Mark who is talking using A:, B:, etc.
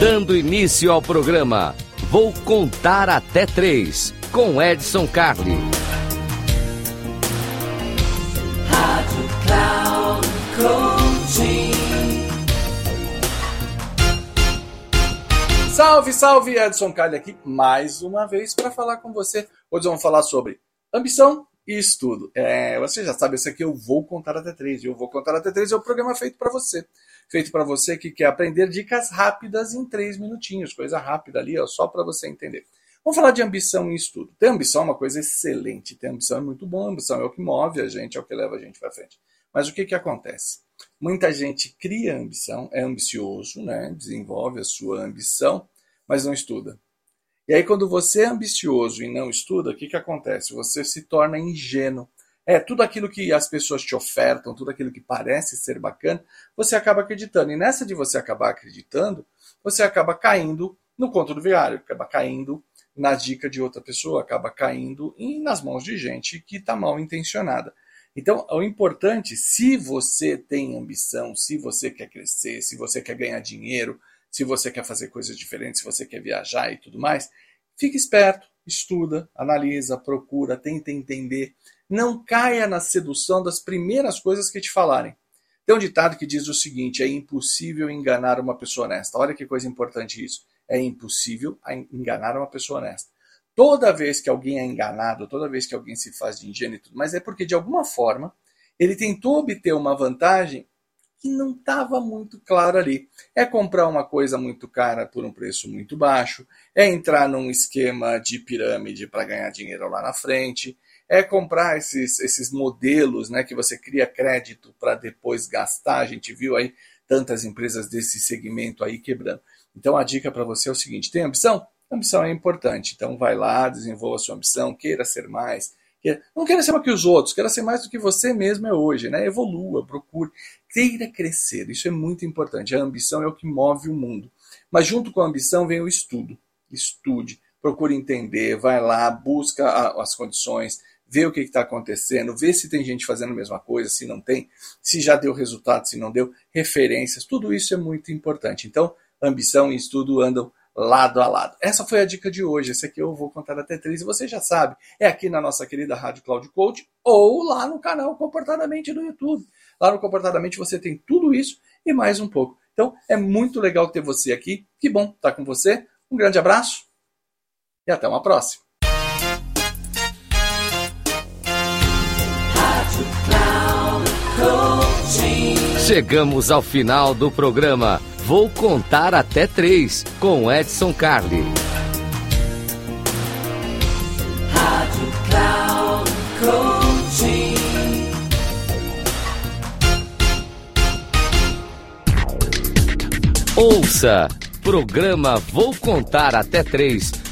A: Dando início ao programa, vou contar até três com Edson Carli.
B: Salve, salve, Edson Carli aqui mais uma vez para falar com você. Hoje vamos falar sobre ambição estudo. É, você já sabe, esse aqui eu vou contar até três. Eu vou contar até três é o programa feito para você. Feito para você que quer aprender dicas rápidas em três minutinhos. Coisa rápida ali, ó, só para você entender. Vamos falar de ambição e estudo. Ter ambição é uma coisa excelente. Ter ambição é muito bom. Ambição é o que move a gente, é o que leva a gente para frente. Mas o que, que acontece? Muita gente cria ambição, é ambicioso, né? desenvolve a sua ambição, mas não estuda. E aí, quando você é ambicioso e não estuda, o que, que acontece? Você se torna ingênuo. É, tudo aquilo que as pessoas te ofertam, tudo aquilo que parece ser bacana, você acaba acreditando. E nessa de você acabar acreditando, você acaba caindo no conto do viário, acaba caindo na dica de outra pessoa, acaba caindo nas mãos de gente que está mal intencionada. Então, o importante, se você tem ambição, se você quer crescer, se você quer ganhar dinheiro, se você quer fazer coisas diferentes, se você quer viajar e tudo mais, fique esperto, estuda, analisa, procura, tenta entender. Não caia na sedução das primeiras coisas que te falarem. Tem um ditado que diz o seguinte: é impossível enganar uma pessoa honesta. Olha que coisa importante isso. É impossível enganar uma pessoa honesta. Toda vez que alguém é enganado, toda vez que alguém se faz de ingênuo tudo, mas é porque de alguma forma ele tentou obter uma vantagem que não estava muito claro ali. É comprar uma coisa muito cara por um preço muito baixo, é entrar num esquema de pirâmide para ganhar dinheiro lá na frente, é comprar esses, esses modelos né, que você cria crédito para depois gastar. A gente viu aí tantas empresas desse segmento aí quebrando. Então a dica para você é o seguinte: tem ambição? ambição é importante. Então vai lá, desenvolva a sua ambição, queira ser mais, não queira ser mais que os outros, queira ser mais do que você mesmo é hoje, né? Evolua, procure, queira crescer. Isso é muito importante. A ambição é o que move o mundo. Mas junto com a ambição vem o estudo. Estude, procure entender, vai lá, busca as condições, vê o que está acontecendo, vê se tem gente fazendo a mesma coisa, se não tem, se já deu resultado, se não deu, referências, tudo isso é muito importante. Então, ambição e estudo andam lado a lado. Essa foi a dica de hoje. Esse aqui eu vou contar até três e você já sabe. É aqui na nossa querida Rádio Cloud Coach ou lá no canal Comportadamente do YouTube. Lá no Comportadamente você tem tudo isso e mais um pouco. Então é muito legal ter você aqui. Que bom estar com você. Um grande abraço e até uma próxima.
A: Chegamos ao final do programa. Vou contar até três com Edson Carli. Ouça! Programa Vou Contar Até Três